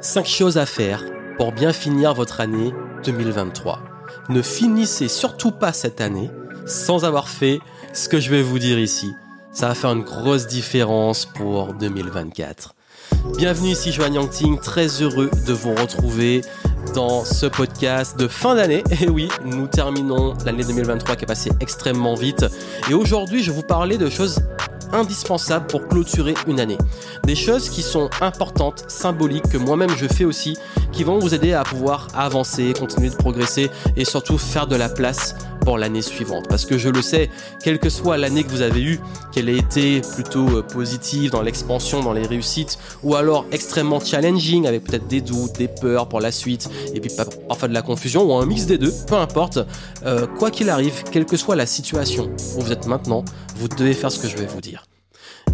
5 choses à faire pour bien finir votre année 2023. Ne finissez surtout pas cette année sans avoir fait ce que je vais vous dire ici. Ça va faire une grosse différence pour 2024. Bienvenue ici Joanne Yangting, très heureux de vous retrouver dans ce podcast de fin d'année. Et oui, nous terminons l'année 2023 qui est passée extrêmement vite. Et aujourd'hui, je vais vous parler de choses indispensables pour clôturer une année. Des choses qui sont importantes, symboliques, que moi-même je fais aussi, qui vont vous aider à pouvoir avancer, continuer de progresser et surtout faire de la place pour l'année suivante. Parce que je le sais, quelle que soit l'année que vous avez eue, qu'elle ait été plutôt euh, positive dans l'expansion, dans les réussites, ou alors extrêmement challenging avec peut-être des doutes, des peurs pour la suite, et puis parfois de la confusion, ou un mix des deux, peu importe, euh, quoi qu'il arrive, quelle que soit la situation où vous êtes maintenant, vous devez faire ce que je vais vous dire.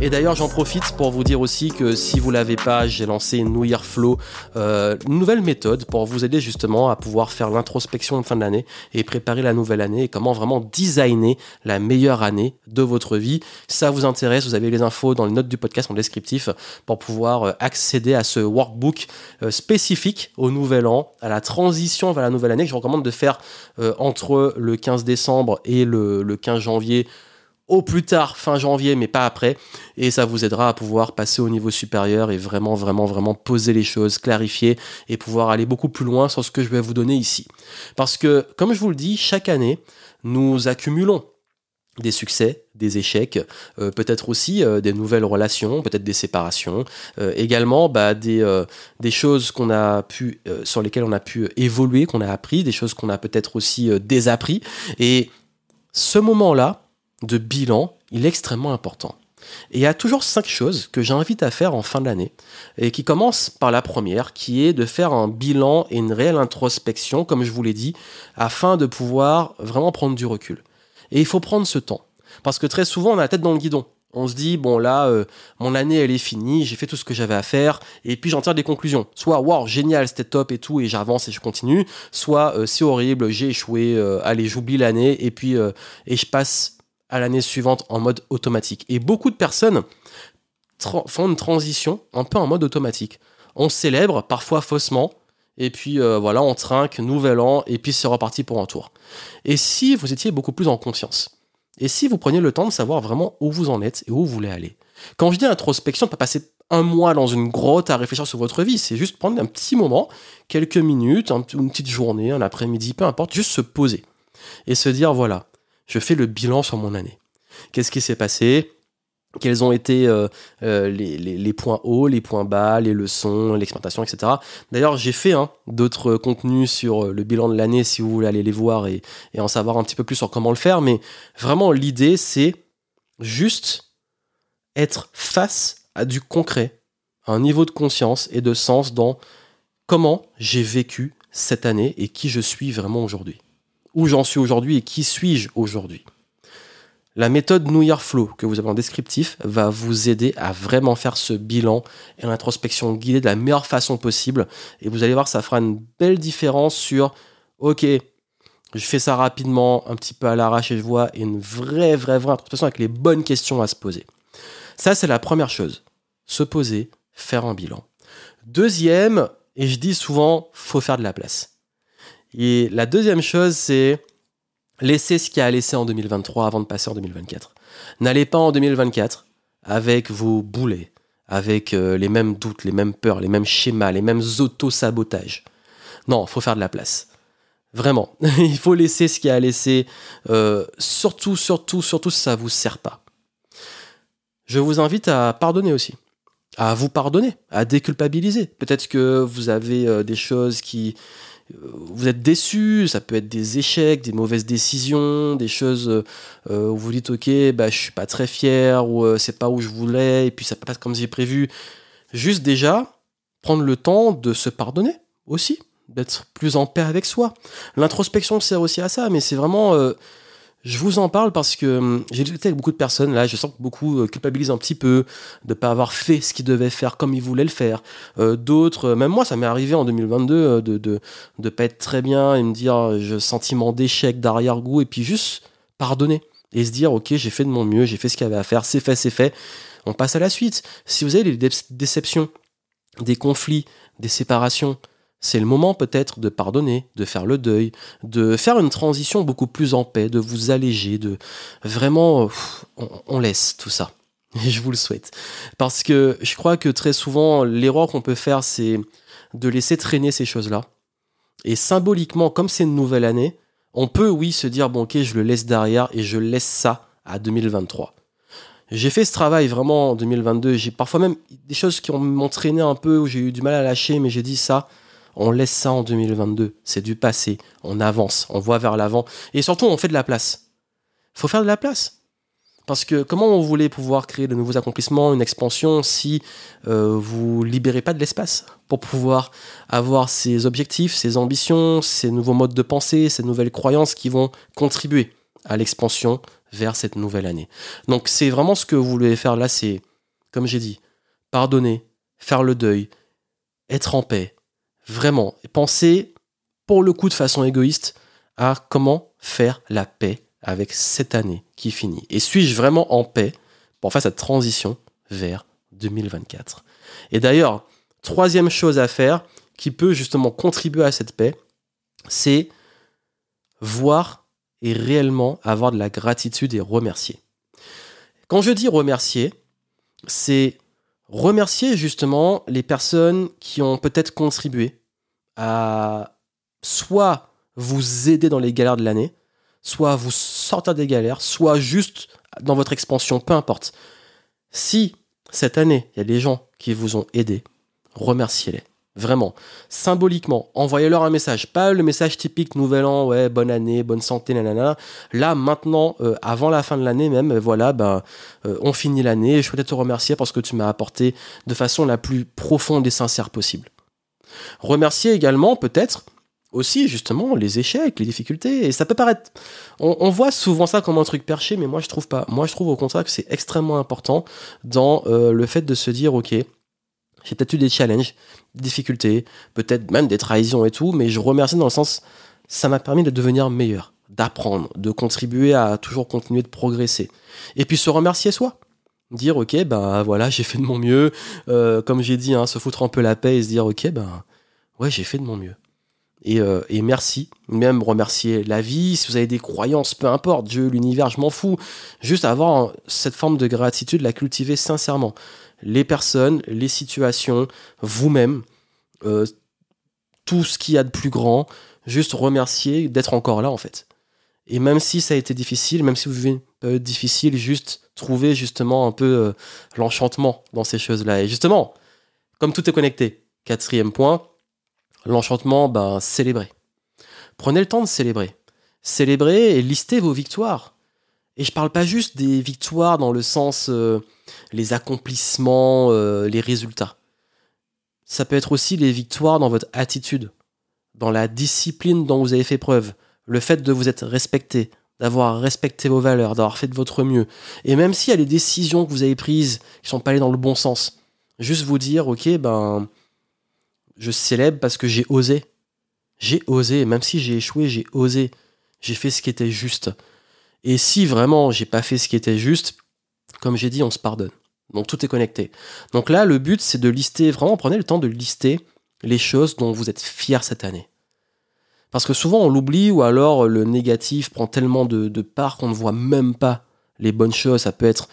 Et d'ailleurs, j'en profite pour vous dire aussi que si vous l'avez pas, j'ai lancé une New Year Flow, euh, une nouvelle méthode pour vous aider justement à pouvoir faire l'introspection de fin de l'année et préparer la nouvelle année et comment vraiment designer la meilleure année de votre vie. Ça vous intéresse, vous avez les infos dans les notes du podcast en descriptif pour pouvoir euh, accéder à ce workbook euh, spécifique au nouvel an, à la transition vers la nouvelle année que je recommande de faire entre le 15 décembre et le 15 janvier au plus tard fin janvier, mais pas après. Et ça vous aidera à pouvoir passer au niveau supérieur et vraiment, vraiment, vraiment poser les choses, clarifier et pouvoir aller beaucoup plus loin sur ce que je vais vous donner ici. Parce que, comme je vous le dis, chaque année, nous accumulons des succès, des échecs, euh, peut-être aussi euh, des nouvelles relations, peut-être des séparations, euh, également bah, des, des choses qu'on a pu, sur lesquelles on a pu évoluer, qu'on a appris, des choses qu'on a peut-être aussi désappris. Et ce moment-là, de bilan, il est extrêmement important. Et il y a toujours cinq choses que j'invite à faire en fin de l'année, et qui commencent par la première, qui est de faire un bilan et une réelle introspection, comme je vous l'ai dit, afin de pouvoir vraiment prendre du recul. Et il faut prendre ce temps, parce que très souvent on a la tête dans le guidon. On se dit, bon là, euh, mon année elle est finie, j'ai fait tout ce que j'avais à faire, et puis j'en tire des conclusions. Soit, wow, génial, c'était top et tout, et j'avance et je continue. Soit, euh, c'est horrible, j'ai échoué, euh, allez, j'oublie l'année, et puis et je passe à l'année suivante en mode automatique. Et beaucoup de personnes font une transition un peu en mode automatique. On célèbre, parfois faussement, et puis euh, voilà, on trinque, nouvel an, et puis c'est reparti pour un tour. Et si vous étiez beaucoup plus en conscience, et si vous preniez le temps de savoir vraiment où vous en êtes et où vous voulez aller? Quand je dis introspection, pas passer un mois dans une grotte à réfléchir sur votre vie, c'est juste prendre un petit moment, quelques minutes, une petite journée, un après-midi, peu importe, juste se poser et se dire voilà, je fais le bilan sur mon année. Qu'est-ce qui s'est passé? Quels ont été euh, euh, les, points hauts, les points bas, les leçons, l'expérimentation, etc. D'ailleurs, j'ai fait hein, d'autres contenus sur euh, le bilan de l'année si vous voulez aller les voir et, et, en savoir un petit peu plus sur comment le faire. Mais vraiment, l'idée, c'est juste être face à du concret, à un niveau de conscience et de sens dans comment j'ai vécu cette année et qui je suis vraiment aujourd'hui où j'en suis aujourd'hui et qui suis-je aujourd'hui. La méthode New Year Flow que vous avez en descriptif va vous aider à vraiment faire ce bilan et l'introspection guidée de la meilleure façon possible. Et vous allez voir, ça fera une belle différence sur, ok, je fais ça rapidement, un petit peu à l'arrache et je vois, une vraie, vraie, vraie introspection avec les bonnes questions à se poser. Ça, c'est la première chose. Se poser, faire un bilan. Deuxième, et je dis souvent, faut faire de la place. Et la deuxième chose, c'est laisser ce qu'il y a à laisser en 2023 avant de passer en 2024. N'allez pas en 2024 avec vos boulets, avec euh, les mêmes doutes, les mêmes peurs, les mêmes schémas, les mêmes auto-sabotages. Non, faut faire de la place. Vraiment, il faut laisser ce qu'il y a à laisser, euh, surtout, surtout, surtout si ça vous sert pas. Je vous invite à pardonner aussi, à vous pardonner, à déculpabiliser. Peut-être que vous avez euh, des choses qui, vous êtes déçu, ça peut être des échecs, des mauvaises décisions, des choses euh, où vous dites ok, bah, je suis pas très fier, ou euh, c'est pas où je voulais, et puis ça passe comme j'ai prévu. Juste déjà, prendre le temps de se pardonner aussi, d'être plus en paix avec soi. L'introspection sert aussi à ça, mais c'est vraiment euh, je vous en parle parce que hum, j'ai discuté avec beaucoup de personnes, là je sens que beaucoup euh, culpabilisent un petit peu de pas avoir fait ce qu'ils devaient faire comme ils voulaient le faire. Euh, d'autres, euh, même moi ça m'est arrivé en 2022 de, de de pas être très bien et me dire je sentiment d'échec, d'arrière-goût et puis juste pardonner et se dire ok j'ai fait de mon mieux, j'ai fait ce qu'il y avait à faire, c'est fait, c'est fait. On passe à la suite. Si vous avez des déceptions des conflits, des séparations, c'est le moment peut-être de pardonner, de faire le deuil, de faire une transition beaucoup plus en paix, de vous alléger, de vraiment, on, laisse tout ça. Et je vous le souhaite. Parce que je crois que très souvent, l'erreur qu'on peut faire, c'est de laisser traîner ces choses-là. Et symboliquement, comme c'est une nouvelle année, on peut, oui, se dire, bon, ok, je le laisse derrière et je laisse ça à 2023. J'ai fait ce travail vraiment en 2022. J'ai parfois même des choses qui m'ont traîné un peu, où j'ai eu du mal à lâcher, mais j'ai dit ça, on laisse ça en 2022. C'est du passé. On avance, on voit vers l'avant. Et surtout, on fait de la place. Il faut faire de la place. Parce que comment on voulait pouvoir créer de nouveaux accomplissements, une expansion, si euh, vous libérez pas de l'espace pour pouvoir avoir ces objectifs, ces ambitions, ces nouveaux modes de pensée, ces nouvelles croyances qui vont contribuer à l'expansion vers cette nouvelle année. Donc c'est vraiment ce que vous voulez faire là, c'est, comme j'ai dit, pardonner, faire le deuil, être en paix, Vraiment. Pensez, pour le coup, de façon égoïste, à comment faire la paix avec cette année qui finit. Et suis-je vraiment en paix pour faire cette transition vers 2024 Et d'ailleurs, troisième chose à faire qui peut justement contribuer à cette paix, c'est voir et réellement avoir de la gratitude et remercier. Quand je dis remercier, c'est remercier justement les personnes qui ont peut-être contribué à soit vous aider dans les galères de l'année, soit vous sortir des galères, soit juste dans votre expansion, peu importe. Si cette année, il y a des gens qui vous ont aidé, remerciez-les. Vraiment, symboliquement, envoyez-leur un message, pas le message typique Nouvel An, ouais, bonne année, bonne santé, nanana. Là, maintenant, euh, avant la fin de l'année même, voilà, ben, euh, on finit l'année. Je souhaite te remercier parce que tu m'as apporté de façon la plus profonde et sincère possible. Remercier également, peut-être, aussi justement les échecs, les difficultés. Et ça peut paraître. On, voit souvent ça comme un truc perché, mais moi je trouve pas. Moi je trouve au contraire que c'est extrêmement important dans euh, le fait de se dire ok, j'ai peut-être eu des challenges, des difficultés, peut-être même des trahisons et tout, mais je remercie dans le sens, ça m'a permis de devenir meilleur, d'apprendre, de contribuer à toujours continuer de progresser. Et puis se remercier soi. Dire ok, ben voilà, j'ai fait de mon mieux. Euh, comme j'ai dit, hein, se foutre un peu la paix et se dire ok, ben ouais, j'ai fait de mon mieux. Euh, et, merci, même remercier la vie, si vous avez des croyances, peu importe, Dieu, l'univers, je m'en fous. Juste avoir cette forme de gratitude, la cultiver sincèrement les personnes, les situations, vous-même, euh, tout ce qu'il y a de plus grand, juste remercier d'être encore là en fait. Et même si ça a été difficile, même si vous vivez une période difficile, juste trouver justement un peu euh, l'enchantement dans ces choses-là. Et justement, comme tout est connecté, quatrième point, l'enchantement, ben, célébrer. Prenez le temps de célébrer. Célébrer et lister vos victoires. Et je parle pas juste des victoires dans le sens euh, les accomplissements, euh, les résultats. Ça peut être aussi les victoires dans votre attitude, dans la discipline dont vous avez fait preuve, le fait de vous être respecté, d'avoir respecté vos valeurs, d'avoir fait de votre mieux. Et même s'il y a des décisions que vous avez prises qui sont pas allées dans le bon sens, juste vous dire, ok, ben, je célèbre parce que j'ai osé. J'ai osé, même si j'ai échoué, j'ai osé. J'ai fait ce qui était juste. Et si vraiment j'ai pas fait ce qui était juste, comme j'ai dit, on se pardonne. Donc tout est connecté. Donc là, le but, c'est de lister, vraiment prenez le temps de lister les choses dont vous êtes fiers cette année. Parce que souvent on l'oublie ou alors le négatif prend tellement de, part qu'on ne voit même pas les bonnes choses. Ça peut être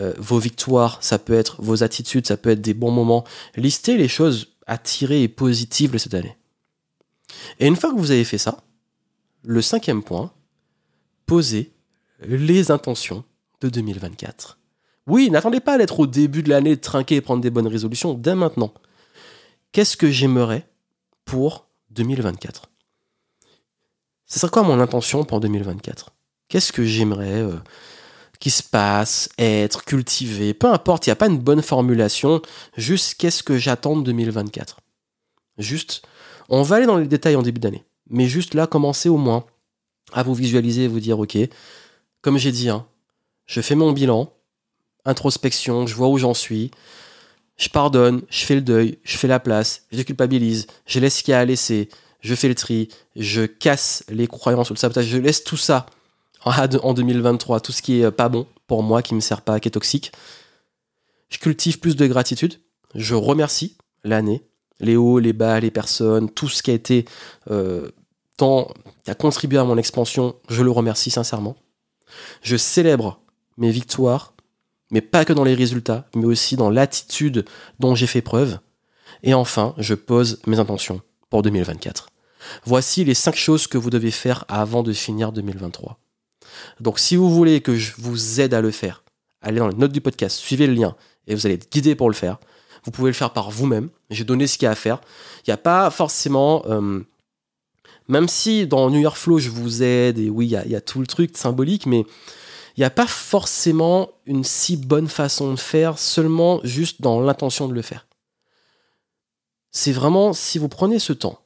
euh, vos victoires, ça peut être vos attitudes, ça peut être des bons moments. Listez les choses attirées et positives de cette année. Et une fois que vous avez fait ça, le cinquième point, posez les intentions de 2024. Oui, n'attendez pas d'être au début de l'année, trinquer et prendre des bonnes résolutions dès maintenant. Qu'est-ce que j'aimerais pour 2024 Ce serait quoi mon intention pour 2024 Qu'est-ce que j'aimerais euh, qui se passe, être, cultiver, peu importe, il n'y a pas une bonne formulation, juste qu'est-ce que j'attends de 2024 Juste, on va aller dans les détails en début d'année, mais juste là, commencez au moins à vous visualiser et vous dire, ok, comme j'ai dit, hein, je fais mon bilan, introspection, je vois où j'en suis, je pardonne, je fais le deuil, je fais la place, je culpabilise, je laisse ce qu'il y a à laisser, je fais le tri, je casse les croyances ou le sabotage, je laisse tout ça en 2023, tout ce qui est pas bon pour moi, qui me sert pas, qui est toxique. Je cultive plus de gratitude, je remercie, l'année, les hauts, les bas, les personnes, tout ce qui a été euh, tant, qui a contribué à mon expansion, je le remercie sincèrement. Je célèbre mes victoires, mais pas que dans les résultats, mais aussi dans l'attitude dont j'ai fait preuve. Et enfin, je pose mes intentions pour 2024. Voici les cinq choses que vous devez faire avant de finir 2023. Donc si vous voulez que je vous aide à le faire, allez dans les notes du podcast, suivez le lien et vous allez être guidé pour le faire. Vous pouvez le faire par vous-même. J'ai donné ce qu'il y a à faire. Il n'y a pas forcément... Euh, même si dans New York Flow, je vous aide, et oui, il y a, tout le truc symbolique, mais il n'y a pas forcément une si bonne façon de faire, seulement juste dans l'intention de le faire. C'est vraiment, si vous prenez ce temps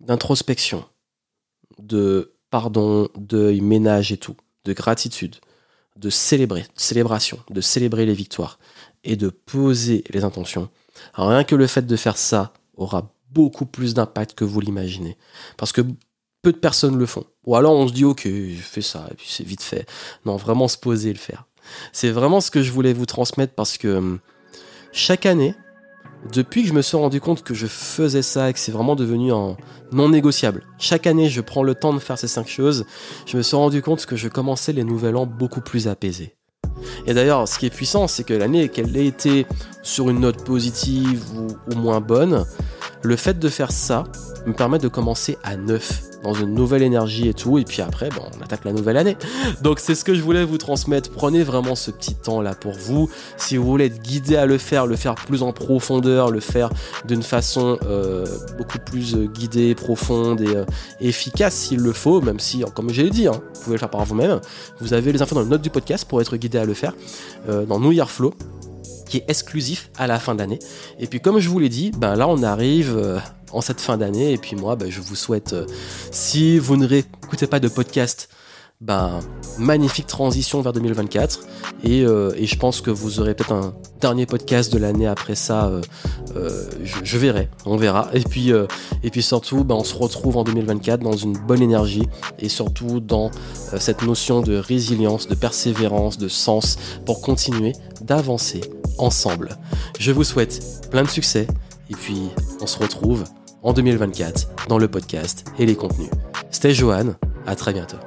d'introspection, de pardon, deuil, ménage et tout, de gratitude, de célébrer, de célébration, de célébrer les victoires et de poser les intentions. rien que le fait de faire ça aura beaucoup plus d'impact que vous l'imaginez. Parce que peu de personnes le font. Ou alors on se dit ok, fais ça et puis c'est vite fait. Non, vraiment se poser et le faire. C'est vraiment ce que je voulais vous transmettre parce que hum, chaque année, depuis que je me suis rendu compte que je faisais ça et que c'est vraiment devenu un non négociable. Chaque année, je prends le temps de faire ces cinq choses. Je me suis rendu compte que je commençais les nouvel an beaucoup plus apaisé. Et d'ailleurs, ce qui est puissant, c'est que l'année, qu'elle ait été sur une note positive ou, ou moins bonne, le fait de faire ça me permet de commencer à neuf dans une nouvelle énergie et tout. Et puis après, bon, on attaque la nouvelle année. Donc c'est ce que je voulais vous transmettre. Prenez vraiment ce petit temps là pour vous. Si vous voulez être guidé à le faire, le faire plus en profondeur, le faire d'une façon euh, beaucoup plus euh, guidée, profonde et euh, efficace s'il le faut, même si, comme j'ai dit, hein, vous pouvez le faire par vous-même. Vous avez les infos dans le note du podcast pour être guidé à le faire dans New Year Flow qui est exclusif à la fin d'année. Et puis comme je vous l'ai dit, ben là on arrive en cette fin d'année. Et puis moi, bah, je vous souhaite, euh, si vous ne réécoutez pas de podcast, ben, magnifique transition vers 2024. Euh, et, je pense que vous aurez peut-être un dernier podcast de l'année après ça. Euh, je, verrai, on verra. Et puis, et puis surtout, ben, on se retrouve en 2024 dans une bonne énergie et surtout dans cette notion de résilience, de persévérance, de sens pour continuer d'avancer ensemble. Je vous souhaite plein de succès et puis on se retrouve en 2024 dans le podcast et les contenus. C'était Johan, à très bientôt.